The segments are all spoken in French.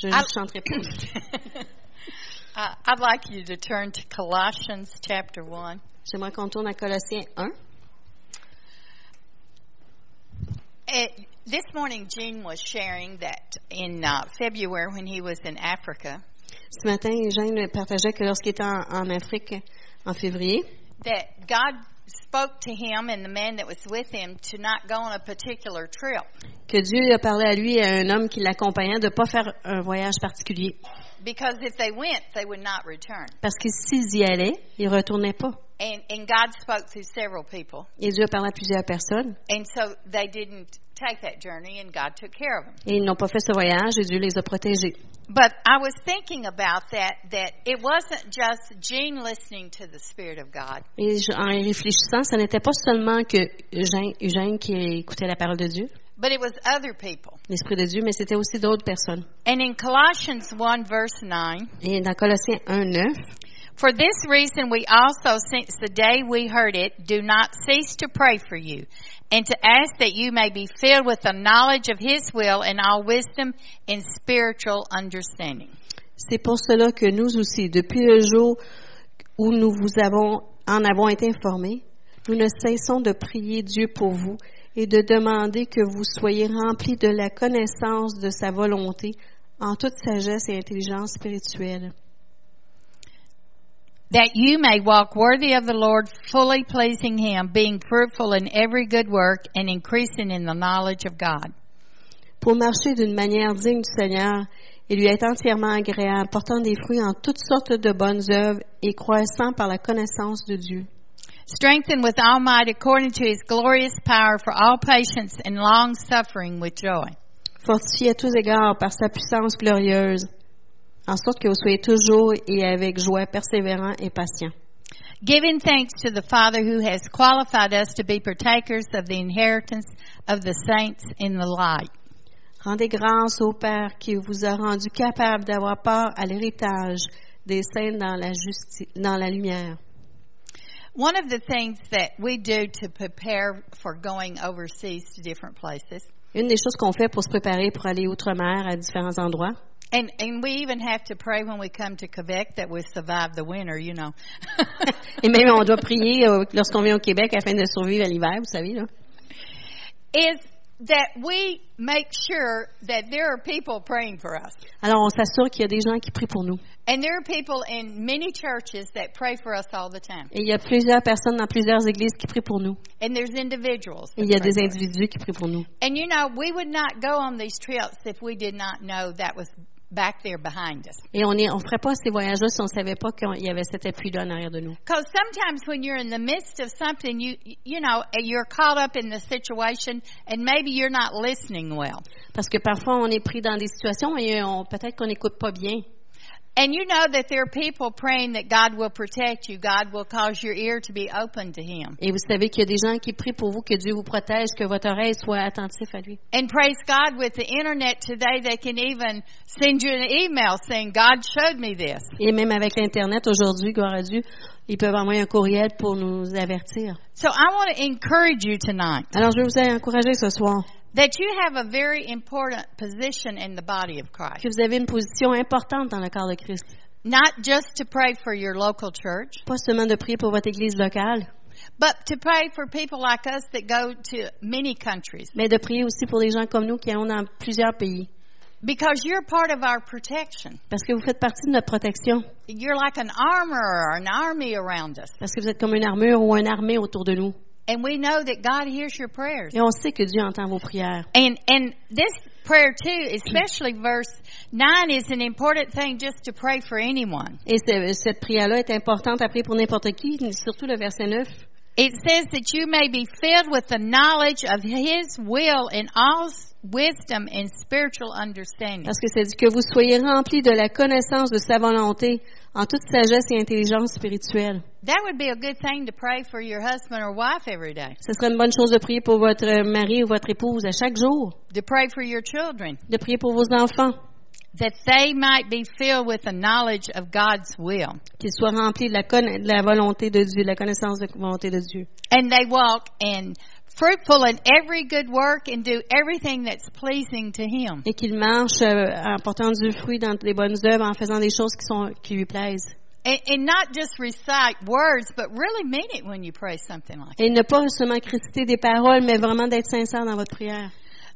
je ne chanterai pas. Uh, I'd like you to turn to Colossians chapter 1. J'aimerais qu'on tourne à Colossiens 1. It, this morning, Gene was sharing that in uh, February when he was in Africa, Ce matin, Jeanne partageait que lorsqu'il était en, en Afrique en février, that God spoke to him and the man that was with him to not go on a particular trip que Dieu a parlé à lui et à un homme qui l'accompagnait de ne pas faire un voyage particulier. because if they went, they would not return. Parce que s'ils y allaient, ils ne retournaient pas. And, and God spoke through several people. Et Dieu a parlé à plusieurs personnes. And so they didn't take that journey, and God took care of them. Ils n'ont pas fait ce voyage et Dieu les a protégés. But I was thinking about that, that it wasn't just Jean listening to the Spirit of God, Et en y réfléchissant, ce n'était pas seulement que Eugène, Eugène qui écoutait la parole de Dieu, but it was other people. l'Esprit de Dieu, mais c'était aussi d'autres personnes. And in Colossians 1, verse 9, Et dans Colossiens 1, 9, For this reason, we also, since the day we heard it, do not cease to pray for you, and to ask that you may be filled with the knowledge of His will and all wisdom and spiritual understanding. c'est pour cela que nous aussi, depuis le jour où nous vous avons, en avons été informés, nous ne cessons de prier Dieu pour vous et de demander que vous soyez remplis de la connaissance de sa volonté en toute sagesse et intelligence spirituelle. That you may walk worthy of the Lord, fully pleasing Him, being fruitful in every good work and increasing in the knowledge of God. pour marcher d'une manière digne du Seigneur et lui être entièrement agréable, portant des fruits en toutes sortes de bonnes œuvres et croissant par la connaissance de Dieu. Strengthened with all might according to His glorious power for all patience and long suffering with joy. Fortifié à tous égards par sa puissance glorieuse, en sorte que vous soyez toujours et avec joie persévérants et patients. Giving thanks to the Father who has qualified us to be partakers of the inheritance of the saints in the light. Rendez grâce au Père qui vous a rendu capable d'avoir part à l'héritage des saints dans la, justi- dans la lumière. One of the things that we do to prepare for going overseas to different places, Une des choses qu'on fait pour se préparer pour aller outre-mer à différents endroits, and, and we even have to pray when we come to Quebec that we survive the winter, you know. et même on doit prier euh, lorsqu'on vient au Québec afin de survivre à l'hiver, vous savez, là. is that we make sure that there are people praying for us. Alors, on s'assure qu'il y a des gens qui prient pour nous. And there are people in many churches that pray for us all the time. Et il y a plusieurs personnes dans plusieurs églises qui prient pour nous. And there's individuals. Et il y a des individus qui prient pour nous. And you know, we would not go on these trips if we did not know that was back there behind us. Et on ne on ferait pas ces voyages-là si on ne savait pas qu'il y avait cet appui-là en arrière de nous. Because sometimes when you're in the midst of something, you you know, you're caught up in the situation, and maybe you're not listening well. Parce que parfois, on est pris dans des situations et on- peut-être qu'on n'écoute pas bien. And you know that there are people praying that God will protect you. God will cause your ear to be open to Him. Et vous savez qu'il y a des gens qui prient pour vous, que Dieu vous protège, que votre oreille soit attentive à lui. And praise God, with the internet today, they can even send you an email saying, God showed me this. Et même avec l'Internet aujourd'hui, gloire à Dieu, ils peuvent envoyer un courriel pour nous avertir. So I want to encourage you tonight Alors, je vais vous encourager ce soir that you have a very important position in the body of Christ. que vous avez une position importante dans le corps de Christ. Not just to pray for your local church, Pas seulement de prier pour votre église locale, but to pray for people like us that go to many countries mais de prier aussi pour les gens comme nous qui allons dans plusieurs pays. because you're part of our protection. Parce que vous faites partie de notre protection. You're like an armor or an army around us. Parce que vous êtes comme une armure ou une armée autour de nous. And we know that God hears your prayers. Et on sait que Dieu entend vos prières. And and this prayer too, especially verse nine, is an important thing just to pray for anyone. Et ce- cette prière-là est importante à prier pour n'importe qui, surtout le verset 9. It says that you may be filled with the knowledge of His will in all wisdom and spiritual understanding. Parce que c'est dit que vous soyez remplis de la connaissance de sa volonté en toute sagesse et intelligence spirituelle. That would be a good thing to pray for your husband or wife every day. Ce serait une bonne chose de prier pour votre mari ou votre épouse à chaque jour, To pray for your children. de prier pour vos enfants, That they might be filled with the knowledge of God's will. qu'ils soient remplis de la, conna- de la volonté de Dieu, de la connaissance de la volonté de Dieu. And they walk in fruitful in every good work and do everything that's pleasing to Him. et qu'il marche euh, en portant du fruit dans les bonnes œuvres, en faisant des choses qui sont qui lui plaisent. And, and not just recite words, but really mean it when you pray something like that. Et ne pas seulement réciter des paroles, mais vraiment d'être sincère dans votre prière.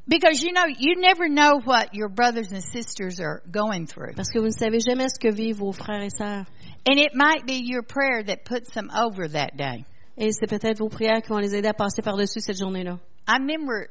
Because you know, you never know what your brothers and sisters are going through. Parce que vous ne savez jamais ce que vivent vos frères et sœurs. And it might be your prayer that puts them over that day. Et c'est peut-être vos prières qui vont les aider à passer par-dessus cette journée-là. I remember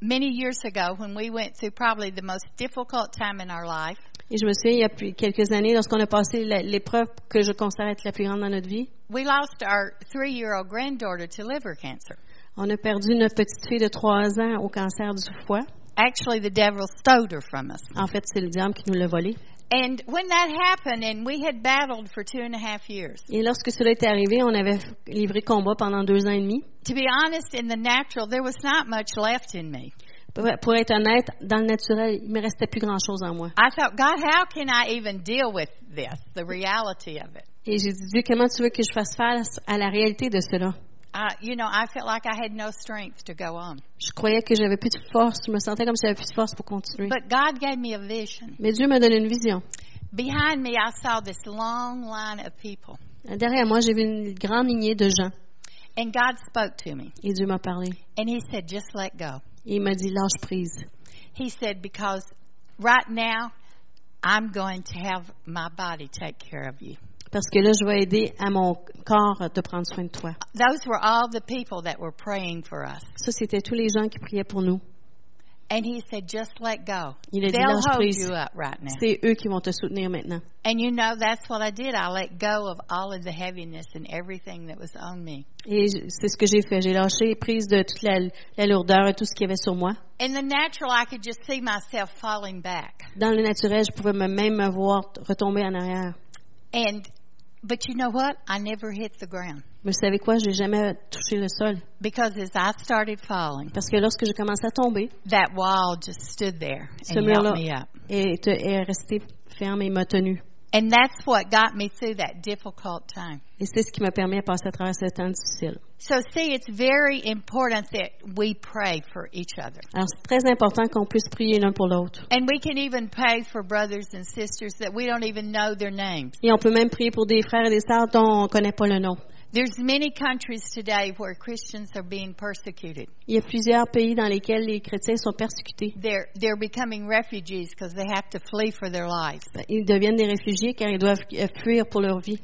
many years ago when we went through probably the most difficult time in our life. Et je me souviens, il y a plus- quelques années, lorsqu'on a passé l'épreuve que je considère être la plus grande dans notre vie, We lost our three year old granddaughter to liver cancer. on a perdu notre petite fille de trois ans au cancer du foie. Actually, the devil stole her from us. En fait, c'est le diable qui nous l'a volée. And when that happened, and we had battled for two and a half years, Et lorsque cela est arrivé, on avait livré combat pendant deux ans et demi. to be honest, in the natural, there was not much left in me. Pour être honnête, dans le naturel, il me restait plus grand-chose en moi. I thought, God, how can I even deal with this, the reality of it? Et j'ai dit, Dieu, comment tu veux que je fasse face à la réalité de cela? You know, I felt like I had no strength to go on. Je croyais que j'avais plus de force. Je me sentais comme si j'avais plus de force pour continuer. But God gave me a vision. Mais Dieu m'a donné une vision. Behind me, I saw this long line of people, Derrière moi, j'ai vu une grande lignée de gens. and God spoke to me, Et Dieu m'a parlé. and He said, just let go. Et il m'a dit, lâche prise. He said, because right now, I'm going to have my body take care of you. Parce que là, je vais aider à mon corps de prendre soin de toi. Those were all the people that were praying for us. Ça, c'était tous les gens qui priaient pour nous. And he said, just let go. Il a dit, They'll hold prise. you up right now. C'est eux qui vont te soutenir maintenant. And you know, that's what I did. I let go of all of the heaviness and everything that was on me. Et c'est ce que j'ai fait. J'ai lâché prise de toute la, la lourdeur et tout ce qu'il y avait sur moi. In the natural, I could just see myself falling back. Dans le naturel, je pouvais me- même me voir retomber en arrière. And, but you know what? I never hit the ground. Mais vous savez quoi? J'ai jamais touché le sol. Because as I started falling, Parce que lorsque j'ai commencé à tomber, that wall just stood there ce and held mur-là me up. est, est resté ferme et m'a tenu. And that's what got me through that difficult time. Et c'est ce qui m'a permis de passer à travers ce temps difficile. So see, it's very important that we pray for each other. Alors, c'est très important qu'on puisse prier l'un pour l'autre. And we can even pray for brothers and sisters that we don't even know their names. Et on peut même prier pour des frères et des sœurs dont on ne connaît pas le nom. There's many countries today where Christians are being persecuted. Il y a plusieurs pays dans lesquels les chrétiens sont persécutés. They're they're becoming refugees because they have to flee for their lives. Ils deviennent des réfugiés car ils doivent euh, fuir pour leur vie.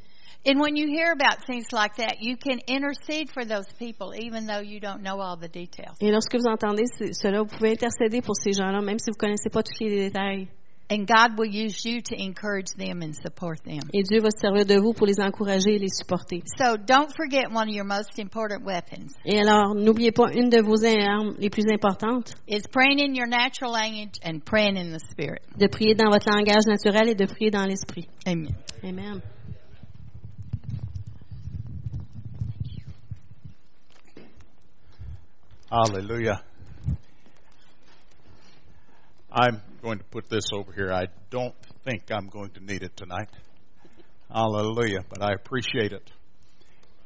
And when you hear about things like that, you can intercede for those people even though you don't know all the details. Et lorsque vous entendez ce- cela, vous pouvez intercéder pour ces gens-là, même si vous ne connaissez pas tous les détails. And God will use you to encourage them and support them. Et Dieu va se servir de vous pour les encourager et les supporter. So don't forget one of your most important weapons Et alors, n'oubliez pas une de vos armes les plus importantes, is praying in your natural language and praying in the spirit. de prier dans votre langage naturel et de prier dans l'esprit. Amen. Amen. Hallelujah. I'm going to put this over here. I don't think I'm going to need it tonight. Hallelujah. But I appreciate it.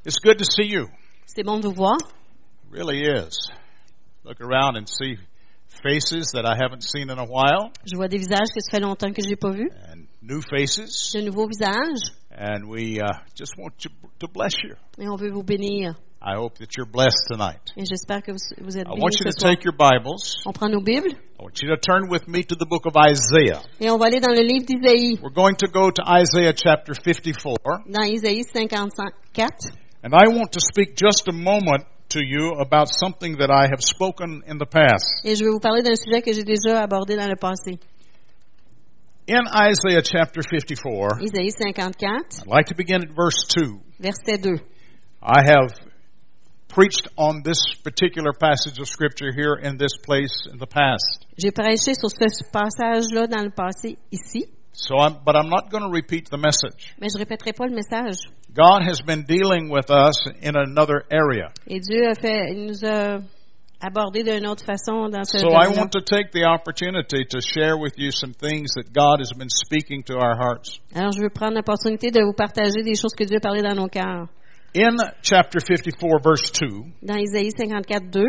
It's good to see you. C'est bon de vous voir. It really is. Look around and see faces that I haven't seen in a while Je vois des visages que ça fait longtemps que je n'ai pas vus, and new faces. de nouveaux visages, And we uh, just want to, to bless you. et on veut vous bénir. I hope that you're blessed tonight. Et j'espère que vous, vous êtes I want you to soir. take your Bibles. On prend nos Bibles I want you to turn with me to the book of Isaiah. et on va aller dans le livre d'Isaïe, We're going to go to Isaiah chapter 54. dans Isaïe 54. And I want to speak just a moment to you about something that I have spoken in the past. Et je vais vous parler d'un sujet que j'ai déjà abordé dans le passé. In Isaiah chapter 54, Isaïe 54, I'd like to begin at verse 2. verset 2. I have preached on this particular passage of scripture here in this place in the past. J'ai prêché sur ce passage-là dans le passé ici, So I'm, but I'm not going to repeat the message. mais je répéterai pas le message. God has been dealing with us in another area. Et Dieu a fait, il nous a abordé d'une autre façon dans ce So I want to take the opportunity to share with you some things that God has been speaking to our hearts. Alors, je veux prendre l'opportunité de vous partager des choses que Dieu a parlé dans nos cœurs. In chapter 54 verse 2, Dans Isaïe 54, 2,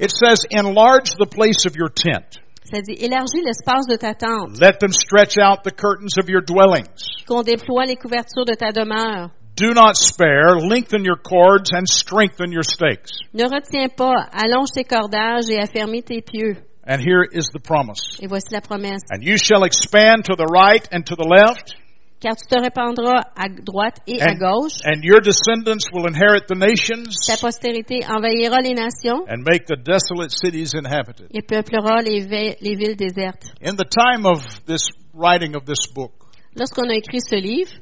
It says, enlarge the place of your tent. Ça dit, élargis l'espace de ta tente, Let them stretch out the curtains of your dwellings. qu'on déploie les couvertures de ta demeure. Do not spare, lengthen your cords and strengthen your stakes. Ne retiens pas, allonge tes cordages et affermis tes pieux. And here is the promise. Et voici la promesse. And you shall expand to the right and to the left, Car tu te répandras à droite et à and, gauche. and your descendants will inherit the nations Ta postérité envahira les nations and make the desolate cities inhabited. et peuplera les, les villes désertes. In the time of this writing of this book, Lorsqu'on a écrit ce livre,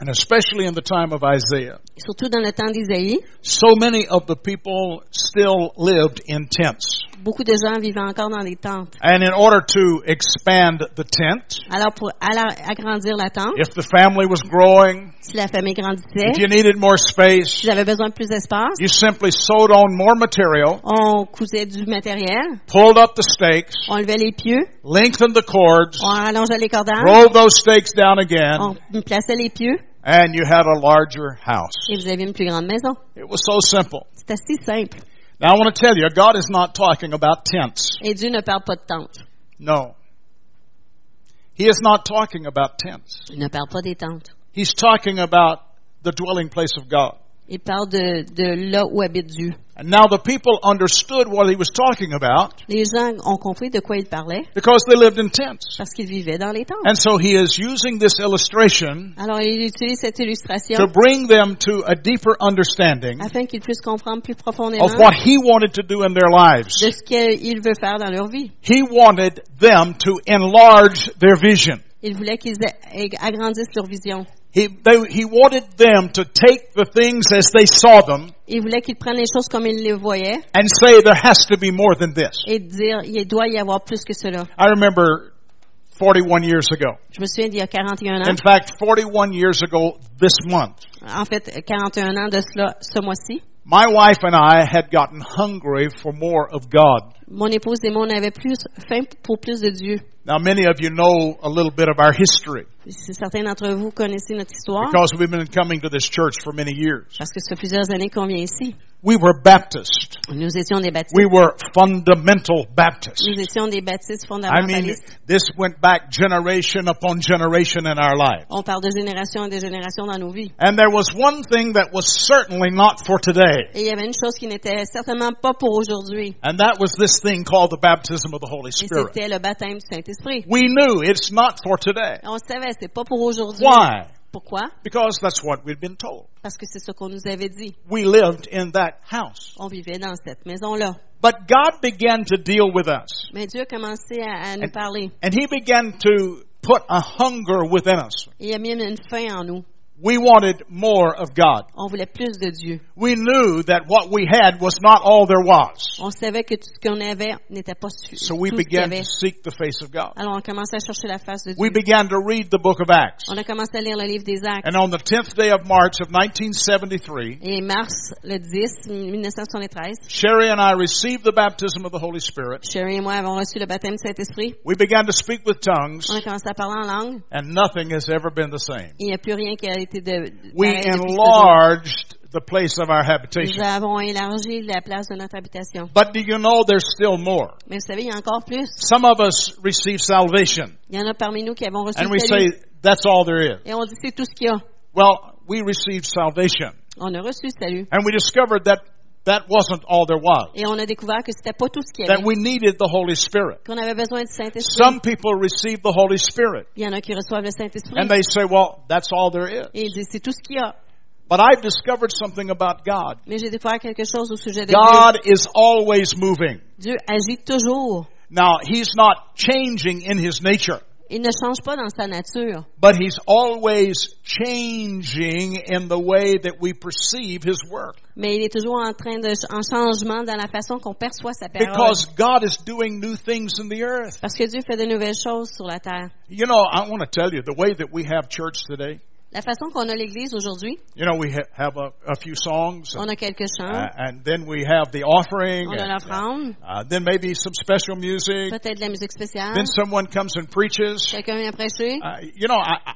and especially in the time of Isaiah, surtout dans le temps d'Isaïe, so many of the people still lived in tents. Beaucoup de gens vivaient encore dans des tentes. And in order to expand the tent, Alors, pour agrandir la tente, if the family was growing, si la famille grandissait, if you needed more space, si j'avais besoin de plus d'espace, you simply sewed on more material, on cousait du matériel, pulled up the stakes, on levait les pieux, lengthened the cords, on allongeait les cordages, rolled those stakes down again, on plaçait les pieux and you had a larger house. et vous aviez une plus grande maison. It was so simple. C'est assez simple. Now I want to tell you, God is not talking about tents. Et Dieu ne parle pas de tentes. No. He is not talking about tents. Il ne parle pas des tentes. He's talking about the dwelling place of God. Il parle de, de là où habite Dieu. And now the people understood what he was talking about Les gens ont compris de quoi il parlait because they lived in tents. parce qu'ils vivaient dans les tentes. And so he is using this illustration Alors, il utilise cette illustration to bring them to a deeper understanding afin qu'ils puissent comprendre plus profondément of what he wanted to do in their lives. de ce qu'il veut faire dans leur vie. He wanted them to enlarge their vision. Il voulait qu'ils agrandissent leur vision. He, they, he wanted them to take the things as they saw them Il voulait qu'ils prennent les choses comme ils les voyaient and say there has to be more than this. et dire il doit y avoir plus que cela. I remember 41 years ago. Je me souviens d'il y a 41 ans, In fact, 41 years ago this month, en fait 41 ans de cela ce mois-ci, my wife and I had gotten hungry for more of God. mon épouse et moi on avait plus faim pour plus de Dieu. Now, many of you know a little bit of our history certains d'entre vous connaissez notre histoire, because we've been coming to this church for many years. parce que ça fait plusieurs années qu'on vient ici. We were Baptist. Nous étions des baptistes. We were fundamental Baptists. Nous étions des baptistes fondamentalistes. I mean, this went back generation upon generation in our lives. On parle de génération en de génération dans nos vies. And there was one thing that was certainly not for today. Et il y avait une chose qui n'était certainement pas pour aujourd'hui. And that was this thing called the baptism of the Holy Spirit. c'était le baptême du Saint-Esprit. We knew it's not for today. On savait, c'est pas pour aujourd'hui. Why? Pourquoi? Because that's what we'd been told. Parce que c'est ce qu'on nous avait dit. We lived in that house. On vivait dans cette maison-là. But God began to deal with us. Mais Dieu a commencé à, à nous parler. And He began to put a hunger within us. Il a mis une faim en nous. We wanted more of God. On voulait plus de Dieu. We knew that what we had was not all there was. On savait que tout ce qu'on avait n'était pas suffisant. So we began to seek the face of God. Alors on commençait à chercher la face de Dieu. We began to read the book of Acts. On a commencé à lire le livre des Actes. And on the 10th day of March of 1973, Et mars le 10, 1973, Sherry and I received the baptism of the Holy Spirit. Sherry et moi avons reçu le baptême du Saint-Esprit. We began to speak with tongues, On a commencé à parler en langue. and nothing has ever been the same. Il n'y a plus rien qui a été We pareil depuis ce jour. enlarged the place of our habitation. Nous avons élargi la place de notre habitation. But do you know there's still more? Mais vous savez, il y a encore plus. Some of us receive salvation, Il y en a parmi nous qui avons reçu and we say, that's all there is. Et on dit, c'est tout ce qu'il y a. Well, we received salvation, On a reçu salut. and we discovered that that wasn't all there was. Et on a découvert que c'était pas tout ce qu'il y That we needed the Holy Spirit. Qu'on avait besoin du Saint-Esprit. Some people receive the Holy Spirit, Il y en a qui reçoivent le Saint-Esprit. and they say, well, that's all there is. Et ils disent, c'est tout ce qu'il y a. But I've discovered something about God. Mais j'ai découvert quelque chose au sujet de Dieu. God is always moving. Dieu agit toujours. Now, He's not changing in His nature, Il ne change pas dans sa nature. but He's always changing in the way that we perceive His work. Mais il est toujours en train de, en changement dans la façon qu'on perçoit sa parole. Because God is doing new things in the earth. Parce que Dieu fait de nouvelles choses sur la terre. You know, I want to tell you, the way that we have church today, La façon qu'on a l'église aujourd'hui, you know, we ha- have a, a few songs, on and, a quelques chants, uh, and then we have the offering, on a and, l'offrande, uh, then maybe some special music, peut-être de la musique spéciale, then someone comes and preaches. quelqu'un vient prêcher. Uh, you know, I,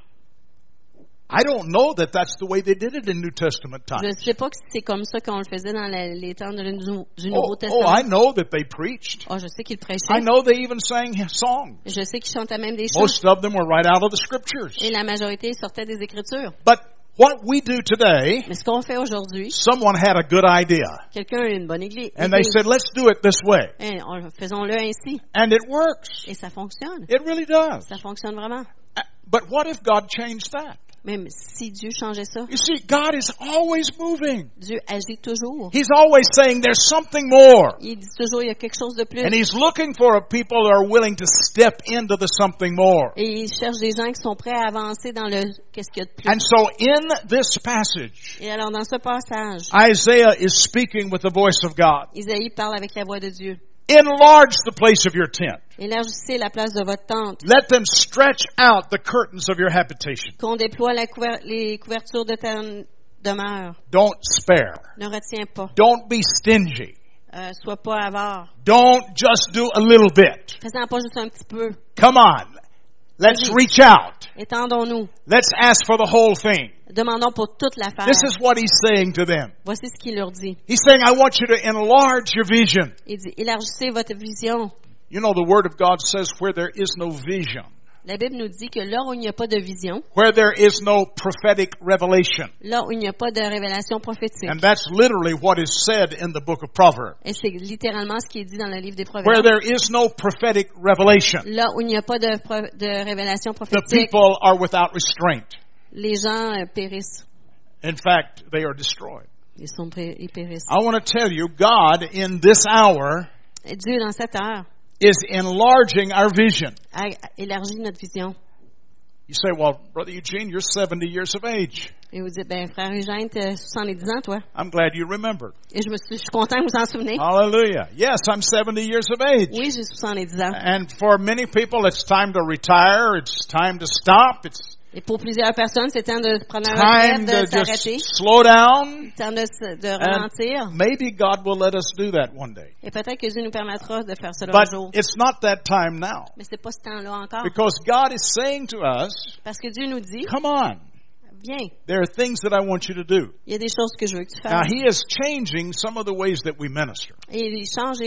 I, don't know that that's the way they did it in New Testament Je ne times. sais pas que c'est comme ça qu'on le faisait dans la- les temps du, du Oh, Nouveau oh, Testament. I know that they preached. Oh, je sais qu'ils I know they even sang songs. Je sais qu'ils chantaient même des. Most of them were right out of the scriptures. Et la majorité sortait des Écritures. But what we do today, Mais ce qu'on fait aujourd'hui, someone had a good idea. quelqu'un a une bonne église. And they said, let's do it this way. Eh, on- Faisons-le ainsi. And it works. Et ça fonctionne. It really does. Ça fonctionne vraiment. But what if God changed that? Même si Dieu changeait ça, You see, God is always moving. Dieu agit toujours. He's always saying there's something more. Il dit toujours, il y a quelque chose de plus. And He's looking for a people that are willing to step into the something more. Et il cherche des gens qui sont prêts à avancer dans le qu'est-ce qu'il y a de plus. And so in this passage, Et alors, dans ce passage, Isaiah is speaking with the voice of God. Isaïe parle avec la voix de Dieu. Enlarge the place of your tent. Élargissez la place de votre tente. Let them stretch out the curtains of your habitation. Qu'on déploie la couver- les couvertures de ta demeure. Don't spare. Ne retiens pas. Don't be stingy. Euh, sois pas avare. Don't just do a little bit. Fais-en pas juste un petit peu. Come on. Let's reach out. Étendons-nous. Let's ask for the whole thing. Demandons pour toute l'affaire. This is what he's saying to them. Voici ce qu'il leur dit. He's saying, I want you to enlarge your vision. Il dit, élargissez votre vision. You know, the Word of God says where there is no vision, La Bible nous dit que là où il n'y a pas de vision, where there is no prophetic revelation. là où il n'y a pas de révélation prophétique, And that's literally what is said in the book of Proverbs. et c'est littéralement ce qui est dit dans le livre des Where Proverbes, there is no prophetic revelation, là où il n'y a pas de, révélation the prophétique, people are without restraint. les gens euh, périssent. In fact, they are destroyed. Ils, sont pré- ils périssent. I want to tell you, God in this hour Et Dieu, dans cette heure, is enlarging our vision. notre vision. You say, well, Brother Eugene, you're 70 years of age. Et vous dites, ben, frère Eugène, t'as 70 ans, toi. I'm glad you remembered. Et je me suis, je suis content que vous en souvenez. Hallelujah. Yes, I'm 70 years of age. Oui, j'ai 70 ans. And for many people, it's time to retire. It's time to stop. It's Et pour plusieurs personnes, c'est temps de prendre un de s'arrêter, just slow down. temps de, se- de And ralentir. maybe God will let us do that one day. Et peut-être que Dieu nous permettra de faire cela un But jour. it's not that time now. Mais c'est pas ce temps-là encore. Because God is saying to us, Parce que Dieu nous dit, come on, viens, there are things that I want you to do. il y a des choses que je veux que tu Now, fasses. He is changing some of the ways that we minister. Et il change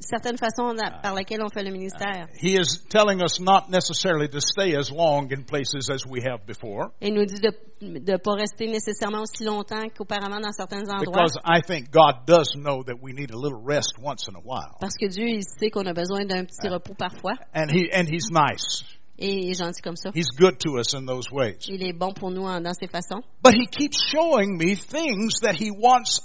certaines façons da- par lesquelles on fait le ministère. He is telling us not necessarily to stay as long in places as we have before. Il nous dit de ne pas rester nécessairement aussi longtemps qu'auparavant dans certains endroits. Because I think God does know that we need a little rest once in a while. Parce que Dieu, il sait qu'on a besoin d'un petit repos parfois. And he and he's nice. Et il est gentil comme ça. He's good to us in those ways. Il est bon pour nous dans ses façons. But he keeps showing me things that he wants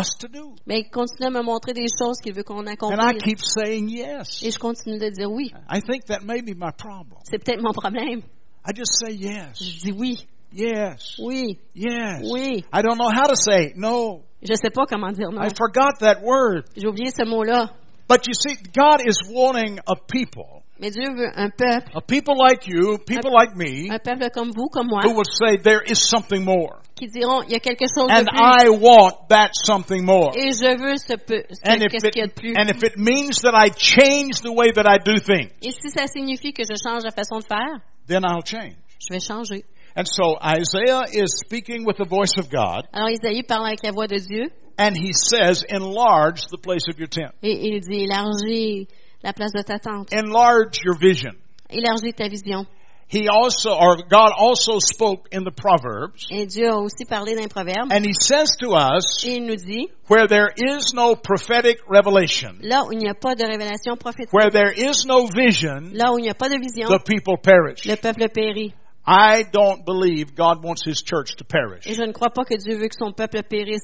us to do. Mais il continue à me montrer des choses qu'il veut qu'on And I accomplisse. keep saying yes. Et je continue de dire oui. I think that may be my problem. C'est peut-être mon problème. I just say yes. Je dis oui, Yes. oui, Yes. oui. I don't know how to say no. Je sais pas comment dire non. I forgot that word. J'ai oublié ce mot-là. But you see, God is wanting a people, Mais Dieu veut un peuple, a people like you, people like me, un peuple comme vous, comme moi, who will say there is something more. qui diront il y a quelque chose And de plus. I want that something more. Et je veux ce peu, ce- And if qu'est-ce qu'il y a de it, plus. and if it means that I change the way that I do things, Et si ça signifie que je change la façon de faire, then I'll change. je vais changer. And so Isaiah is speaking with the voice of God, Alors Isaïe parle avec la voix de Dieu and he says, enlarge the place of your tent. et il dit élargis la place de ta tente, Enlarge your vision. élargis ta vision. He also, or God also spoke in the Proverbs, Et Dieu a aussi parlé d'un proverbe and he says to us, et il nous dit where there is no prophetic revelation, là où il n'y a pas de révélation prophétique, where there is no vision, là où il n'y a pas de vision, the people perish. le peuple périt. I don't believe God wants his church to perish. Et je ne crois pas que Dieu veut que son peuple périsse.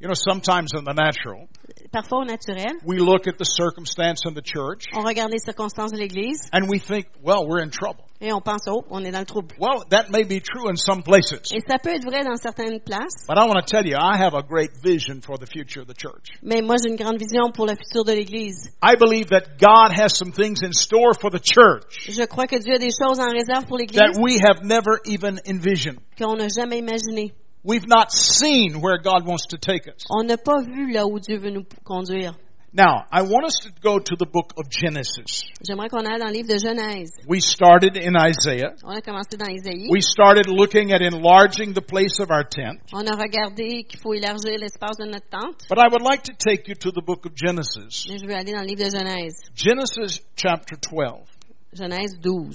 You know, sometimes in the natural, Parfois au naturel, we look at the circumstance in the church on regarde les circonstances de l'Église and we think, well, we're in trouble. et on pense, oh, on est dans le trouble. Well, that may be true in some places. Et ça peut être vrai dans certaines places, But I want to tell you, I have a great vision for the future of the church. mais moi j'ai une grande vision pour le futur de l'Église. I believe that God has some things in store for the church Je crois que Dieu a des choses en réserve pour that l'Église we have never even envisioned. qu'on n'a jamais imaginées. We've not seen where God wants to take us. On n'a pas vu là où Dieu veut nous conduire. Now, I want us to go to the book of Genesis. J'aimerais qu'on aille dans le livre de Genèse. We started in Isaiah. On a commencé dans Isaïe. We started looking at enlarging the place of our tent. On a regardé qu'il faut élargir l'espace de notre tente. But I would like to take you to the book of Genesis. Mais je veux aller dans le livre de Genèse. Genesis chapter 12. Genèse 12.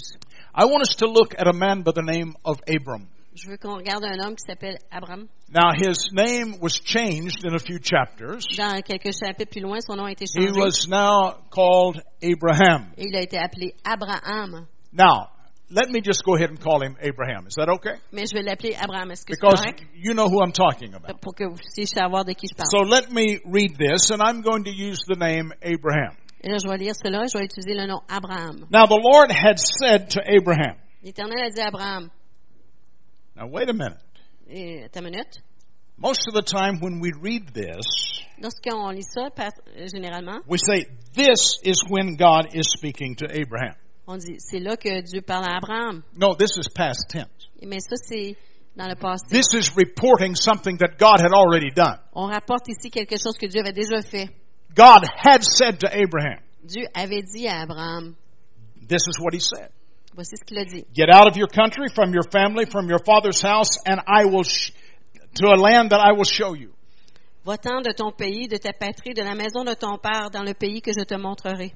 I want us to look at a man by the name of Abram. Je veux qu'on regarde un homme qui s'appelle Abraham. Now, his name was changed in a few chapters. Dans quelques chapitres plus loin, son nom a été He changé. was now called Abraham. Et il a été appelé Abraham. Now, let me just go ahead and call him Abraham. Is that okay? Mais je vais l'appeler Abraham. Est-ce que c'est Because correct? you know who I'm talking about. Pour que vous puissiez savoir de qui je parle. So let me read this, and I'm going to use the name Abraham. Et là, je vais lire cela et je vais utiliser le nom Abraham. Now, the Lord had said to Abraham, L'Éternel a dit à Abraham, now wait a minute. Eh, et, ta minute, Most of the time when we read this, lorsqu'on lit ça, euh, généralement, we say, this is when God is speaking to Abraham. on dit, c'est là que Dieu parle à Abraham. No, this is past tense. Eh Mais ça, c'est dans le passé. This is reporting something that God had already done. On rapporte ici quelque chose que Dieu avait déjà fait. God had said to Abraham, Dieu avait dit à Abraham, this is what he said. Voici ce qu'il a dit. Get out of your country, from your family, from your father's house, and I will, to a land that I will show you. Va-t'en de ton pays, de ta patrie, de la maison de ton père, dans le pays que je te montrerai.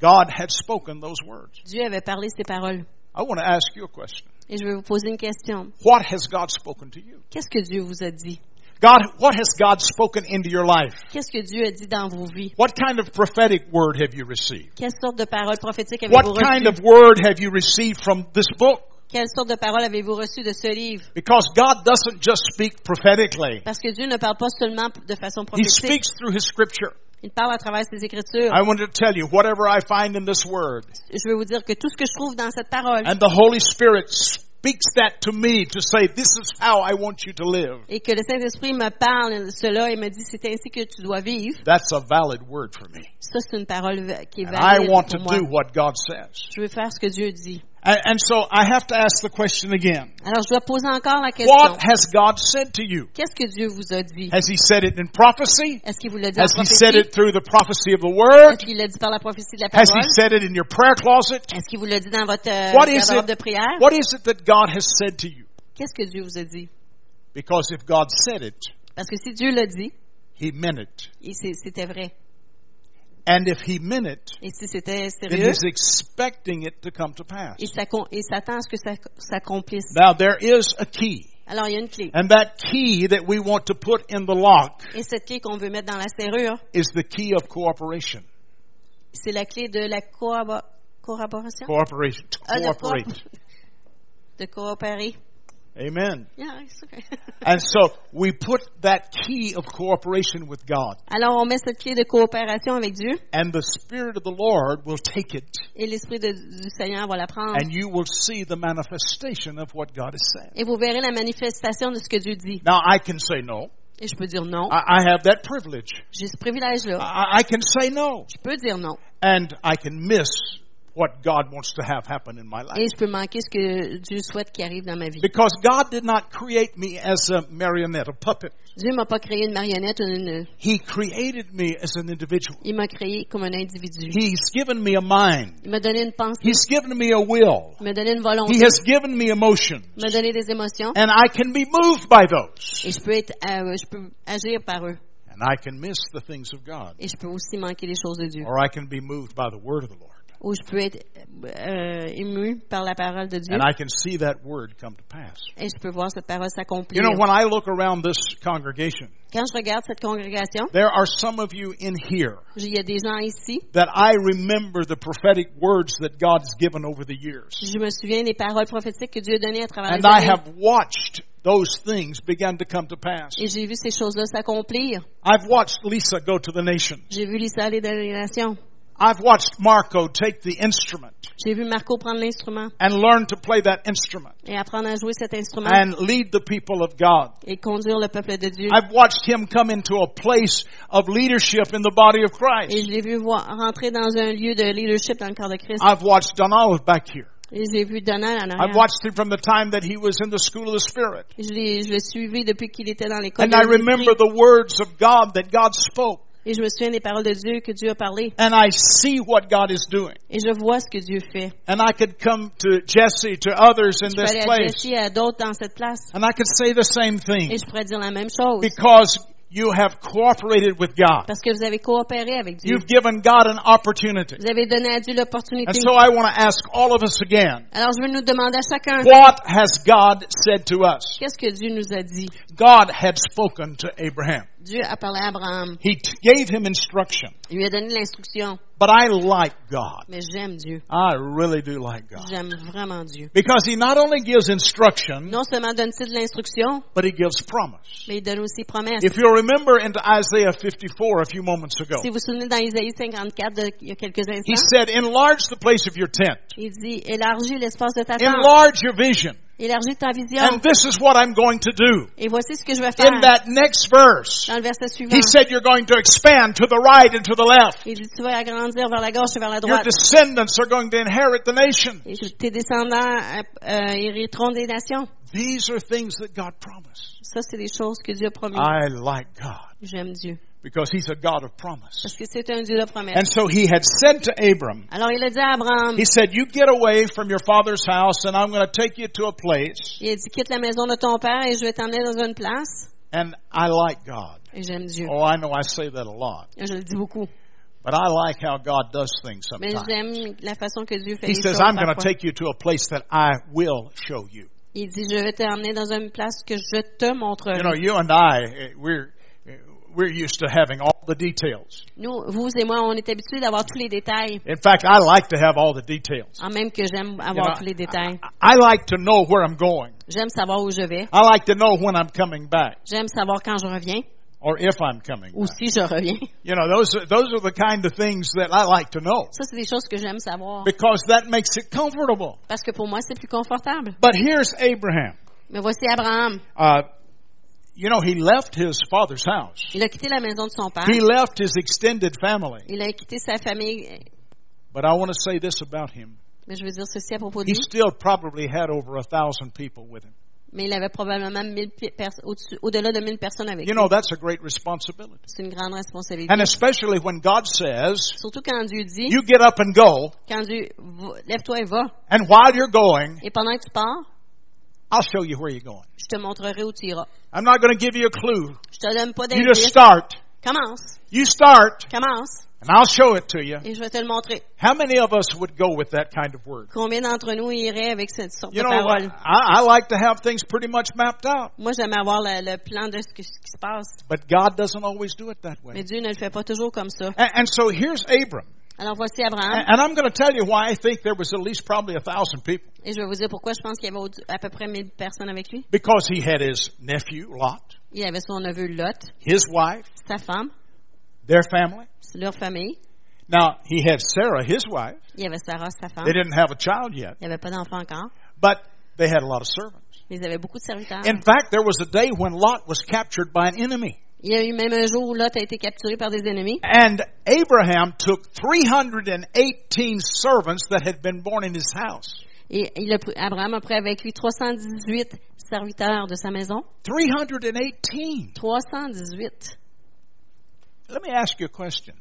God had spoken those words. Dieu avait parlé ces paroles. I want to ask you a question. Et je vais vous poser une question. What has God spoken to you? Qu'est-ce que Dieu vous a dit? God, what has God spoken into your life? Qu'est-ce que Dieu a dit dans vos vies? What kind of prophetic word have you received? Quelle sorte de paroles prophétiques avez-vous What kind of word have you received from this book? Quelle sorte de paroles avez-vous reçues de ce livre? Because God doesn't just speak prophetically. Parce que Dieu ne parle pas seulement de façon prophétique. He speaks through His scripture. Il parle à travers ses écritures. I want to tell you, whatever I find in this word, Je veux vous dire que tout ce que je trouve dans cette parole and the Holy Spirit speaks that to me to say, this is how I want you to live. et que le Saint-Esprit me parle de cela et me dit c'est ainsi que tu dois vivre, That's a valid word for me. ça c'est une parole qui est And I valide want to pour moi. do what God says. Je veux faire ce que Dieu dit. And, so I have to ask the question again. Alors je dois poser encore la question. What has God said to you? Qu'est-ce que Dieu vous a dit? Has He said it in prophecy? Est-ce qu'il vous l'a dit en Has He said prophétie? it through the prophecy of the Word? Est-ce qu'il l'a dit par la prophétie de la Has He parole? said it in your prayer closet? Est-ce qu'il vous l'a dit dans votre euh, What is garde-robe it? de prière? What is it that God has said to you? Qu'est-ce que Dieu vous a dit? Because if God said it, Parce que si Dieu l'a dit, He meant it. c'était vrai. And if He meant it, Et si c'était then sérieux, He's expecting it to come to pass. il s'attend à ce que ça s'accomplisse. Now there is a key. Alors il y a une clé. And that key that we want to put in the lock Et cette clé qu'on veut mettre dans la serrure, is the key of cooperation. c'est la clé de la collaboration? Cooperation. Ah, de coopérer. Amen. Yeah, it's okay. And so we put that key of cooperation with God. Alors on met cette clé de coopération avec Dieu And the Spirit of the Lord will take it et l'Esprit du Seigneur va la prendre. and you will see the manifestation of what God has said. Et vous verrez la manifestation de ce que Dieu dit. Now I can say no. Et je peux dire non. I, I have that privilege. J'ai ce privilège-là. I, I can say no. Je peux dire non. And I can miss what God wants to have happen in my life. Et je peux manquer ce que Dieu souhaite qui arrive dans ma vie. Because God did not create me as a marionette, a puppet. Dieu m'a pas créé une marionnette une... He created me as an individual. Il m'a créé comme un individu. He's given me a mind. Il m'a donné une pensée. He's given me a will. Il m'a donné une volonté. He has given me emotions. Il m'a donné des émotions. And I can be moved by those. Et je peux être, euh, je peux agir par eux. And I can miss the things of God. Et je peux aussi manquer les choses de Dieu. Or I can be moved by the word of the Lord. Ou je peux être euh, ému par la parole de Dieu. And I can see that word come to pass. Et je peux voir cette parole s'accomplir. You know, when I look around this congregation, Quand je regarde cette congrégation, there are some of you in here il y a des gens ici. that I remember the prophetic words that God has given over the years. Je me souviens des paroles prophétiques que Dieu a données à travers And les I années. have watched those things begin to come to pass. Et j'ai vu ces choses-là s'accomplir. I've watched Lisa go to the nations. J'ai vu Lisa aller dans les nations. I've watched Marco take the instrument J'ai vu Marco prendre l'instrument and learn to play that instrument et apprendre à jouer cet instrument and lead the people of God. et conduire le peuple de Dieu. I've watched him come into a place of leadership in the body of Et Christ. je l'ai vu rentrer dans un lieu de leadership dans le corps de Christ. I've watched Donald back here. Et j'ai vu Donald en I've watched him from the time that he was in the school of the Spirit. Je l'ai, suivi depuis qu'il était dans l'école And I remember the words of God that God spoke. Et je me souviens des paroles de Dieu que Dieu a parlé. and I see what God is doing. Et je vois ce que Dieu fait. And I could come to Jesse, to others in Je this place, Jessie, à d'autres dans cette place. and I could say the same Et thing je pourrais dire la même chose. because you have cooperated with God. Parce que vous avez coopéré avec Dieu. You've given God an opportunity. Vous avez donné à Dieu l'opportunité. And so I want to ask all of us again, Alors je veux nous demander à chacun, what has God said to us? qu'est-ce que Dieu nous a dit? God had spoken to Abraham. Dieu a parlé à Abraham. He gave him instruction. Il lui a donné l'instruction. But I like God. Mais j'aime Dieu. I really do like God. J'aime vraiment Dieu. Because He not only gives instruction, Non seulement donne-t-il l'instruction, but He gives promise. mais il donne aussi promesse. If you'll remember in Isaiah 54 a few moments ago, Si vous vous souvenez dans Isaïe 54 de, il y a quelques He said, enlarge the place of your tent. il dit, élargis l'espace de ta tente. Enlarge your vision. Élargis ta vision. And this is what I'm going to do. Et voici ce que je vais faire. In that next verse, Dans le verset suivant, He said you're going to expand to the right and to the left. il dit, tu vas agrandir vers la gauche et vers la Your droite. descendants are going to inherit the nation. Et tes descendants euh, euh, hériteront des nations. These are things that God promised. Ça, c'est des choses que Dieu a promis. I like God J'aime Dieu. Because He's a God of promise. Parce que c'est un Dieu de promesse. And so He had said to Abram, Alors, il a dit à Abraham, He said, you get away from your father's house and I'm going to take you to a place. il a dit, quitte la maison de ton père et je vais t'emmener dans une place. And I like God. Et j'aime Dieu. Oh, I know I say that a lot. Je le dis beaucoup. But I like how God does things Mais sometimes. j'aime la façon que Dieu fait He les says, choses I'm going to parfois. take you to a place that I will show you. Il dit, je vais t'emmener dans une place que je te montrerai. You know, you and I, eh, we're, we're used to having all the details. Nous, vous et moi, on est habitués d'avoir tous les détails. In fact, I like to have all the details. En même que j'aime You avoir know, tous les détails. I, I like to know where I'm going. J'aime savoir où je vais. I like to know when I'm coming back J'aime savoir quand je reviens or if I'm coming ou back. si je reviens. You know, those are, those are the kind of things that I like to know Ça, c'est des choses que j'aime savoir. because that makes it comfortable. Parce que pour moi, c'est plus confortable. But here's Abraham. Mais voici Abraham. Uh, you know, he left his father's house. Il a quitté la maison de son père. He left his extended family. Il a quitté sa famille. But I want to say this about him. Mais je veux dire ceci à propos de He lui. still probably had over a thousand people with him. Mais il avait probablement pers- au-dessus- au-delà de 1000 personnes avec You lui. know, that's a great responsibility. C'est une grande responsabilité. And especially when God says, Surtout quand Dieu dit, you get up and go, quand Dieu, va- lève-toi et va. and while you're going, Et pendant que tu pars, I'll show you where you're going. je te montrerai où tu iras. I'm not going to give you a clue. Je te donne pas You just start. Commence. You start, Commence. and I'll show it to you. Et je vais te le montrer. How many of us would go with that kind of word? Combien d'entre nous iraient avec cette sorte You de know, parole? I, I like to have things pretty much mapped out, Moi, j'aime avoir le, le plan de ce, que- ce qui se passe. but God doesn't always do it that way. Mais. Dieu ne le fait pas toujours comme ça. And, and so here's Abram. Alors voici Abraham. And, I'm going to tell you why I think there was at least probably a thousand people. Et je vais vous dire pourquoi je pense qu'il y avait à peu près 1000 personnes avec lui. Because he had his nephew, Lot, Il avait son neveu Lot, his wife, sa femme, their family. leur famille. Now, he had Sarah, his wife. Il y avait Sarah, sa femme. They didn't have a child yet, Il n'y avait pas d'enfant encore. but they had a lot of servants. Ils avaient beaucoup de serviteurs. In fact, there was a day when Lot was captured by an enemy. Il y a eu même un jour où Lot a été capturé par des ennemis. And Abraham took 318 servants that had been born in his house. Et il a Abraham a pris avec lui 318 serviteurs de sa maison. 318. 318. Let me ask you a question.